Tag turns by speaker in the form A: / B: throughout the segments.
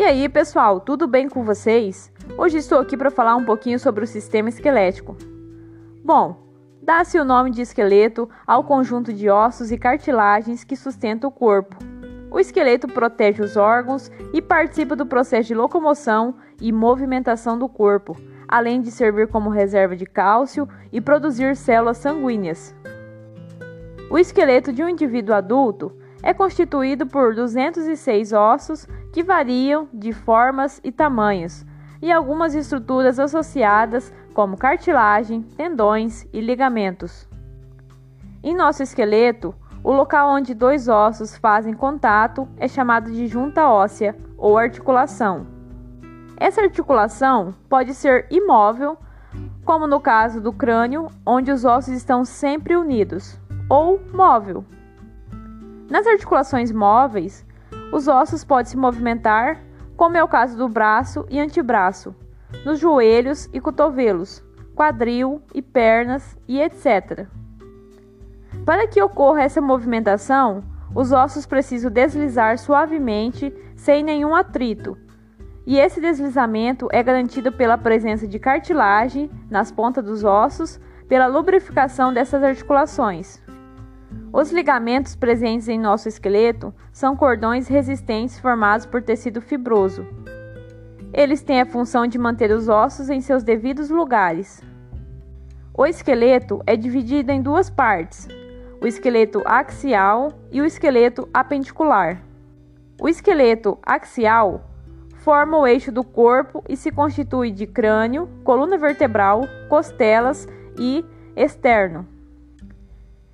A: E aí, pessoal, tudo bem com vocês? Hoje estou aqui para falar um pouquinho sobre o sistema esquelético. Bom, dá-se o nome de esqueleto ao conjunto de ossos e cartilagens que sustenta o corpo. O esqueleto protege os órgãos e participa do processo de locomoção e movimentação do corpo, além de servir como reserva de cálcio e produzir células sanguíneas. O esqueleto de um indivíduo adulto é constituído por 206 ossos que variam de formas e tamanhos, e algumas estruturas associadas, como cartilagem, tendões e ligamentos. Em nosso esqueleto, o local onde dois ossos fazem contato é chamado de junta óssea ou articulação. Essa articulação pode ser imóvel, como no caso do crânio, onde os ossos estão sempre unidos, ou móvel. Nas articulações móveis, os ossos podem se movimentar, como é o caso do braço e antebraço, nos joelhos e cotovelos, quadril e pernas e etc. Para que ocorra essa movimentação, os ossos precisam deslizar suavemente, sem nenhum atrito. E esse deslizamento é garantido pela presença de cartilagem nas pontas dos ossos, pela lubrificação dessas articulações. Os ligamentos presentes em nosso esqueleto são cordões resistentes formados por tecido fibroso. Eles têm a função de manter os ossos em seus devidos lugares. O esqueleto é dividido em duas partes: o esqueleto axial e o esqueleto apendicular. O esqueleto axial forma o eixo do corpo e se constitui de crânio, coluna vertebral, costelas e externo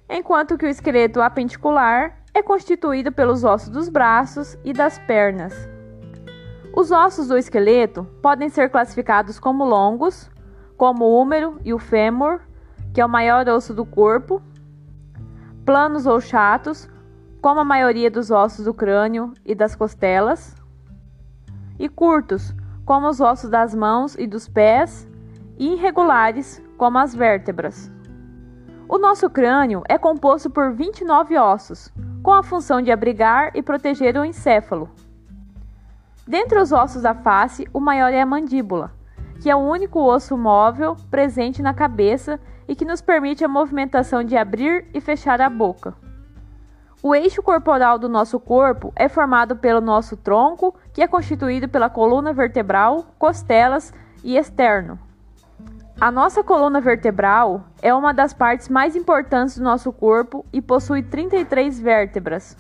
A: enquanto que o esqueleto apendicular é constituído pelos ossos dos braços e das pernas. Os ossos do esqueleto podem ser classificados como longos, como o húmero e o fêmur, que é o maior osso do corpo, planos ou chatos, como a maioria dos ossos do crânio e das costelas, e curtos, como os ossos das mãos e dos pés, e irregulares, como as vértebras. O nosso crânio é composto por 29 ossos, com a função de abrigar e proteger o encéfalo. Dentre os ossos da face, o maior é a mandíbula, que é o único osso móvel presente na cabeça e que nos permite a movimentação de abrir e fechar a boca. O eixo corporal do nosso corpo é formado pelo nosso tronco, que é constituído pela coluna vertebral, costelas e externo. A nossa coluna vertebral é uma das partes mais importantes do nosso corpo e possui 33 vértebras.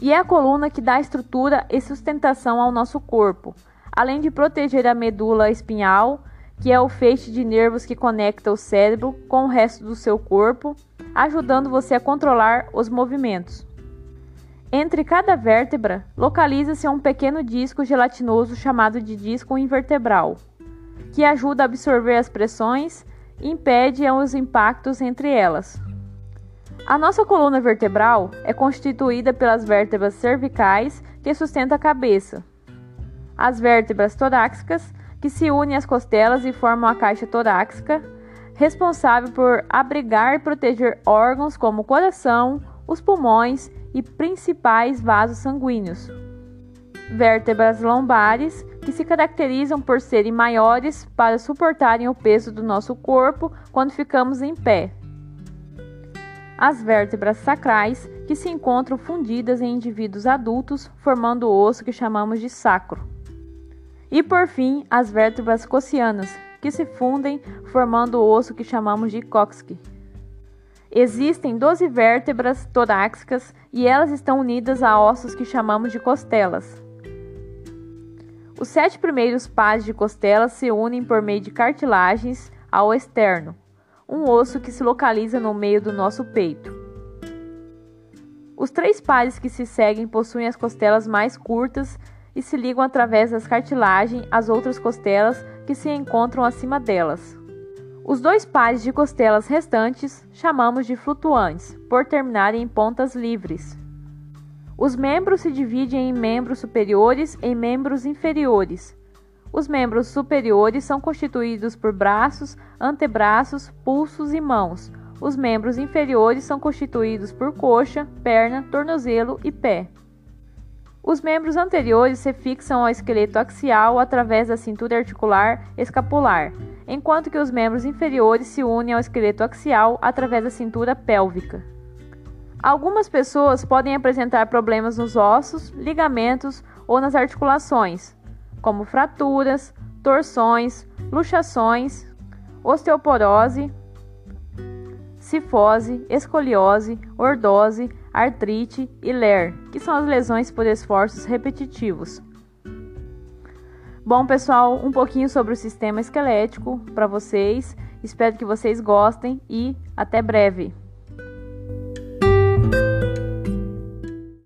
A: E é a coluna que dá estrutura e sustentação ao nosso corpo, além de proteger a medula espinhal, que é o feixe de nervos que conecta o cérebro com o resto do seu corpo, ajudando você a controlar os movimentos. Entre cada vértebra, localiza-se um pequeno disco gelatinoso chamado de disco invertebral que ajuda a absorver as pressões e impede os impactos entre elas. A nossa coluna vertebral é constituída pelas vértebras cervicais que sustentam a cabeça, as vértebras torácicas que se unem às costelas e formam a caixa torácica, responsável por abrigar e proteger órgãos como o coração, os pulmões e principais vasos sanguíneos. Vértebras lombares que se caracterizam por serem maiores para suportarem o peso do nosso corpo quando ficamos em pé. As vértebras sacrais, que se encontram fundidas em indivíduos adultos, formando o osso que chamamos de sacro. E por fim, as vértebras cossianas, que se fundem formando o osso que chamamos de cóccix. Existem 12 vértebras torácicas e elas estão unidas a ossos que chamamos de costelas. Os sete primeiros pares de costelas se unem por meio de cartilagens ao externo, um osso que se localiza no meio do nosso peito. Os três pares que se seguem possuem as costelas mais curtas e se ligam através das cartilagens às outras costelas que se encontram acima delas. Os dois pares de costelas restantes chamamos de flutuantes, por terminarem em pontas livres. Os membros se dividem em membros superiores e membros inferiores. Os membros superiores são constituídos por braços, antebraços, pulsos e mãos. Os membros inferiores são constituídos por coxa, perna, tornozelo e pé. Os membros anteriores se fixam ao esqueleto axial através da cintura articular escapular, enquanto que os membros inferiores se unem ao esqueleto axial através da cintura pélvica. Algumas pessoas podem apresentar problemas nos ossos, ligamentos ou nas articulações, como fraturas, torções, luxações, osteoporose, cifose, escoliose, ordose, artrite e LER, que são as lesões por esforços repetitivos. Bom, pessoal, um pouquinho sobre o sistema esquelético para vocês. Espero que vocês gostem e até breve.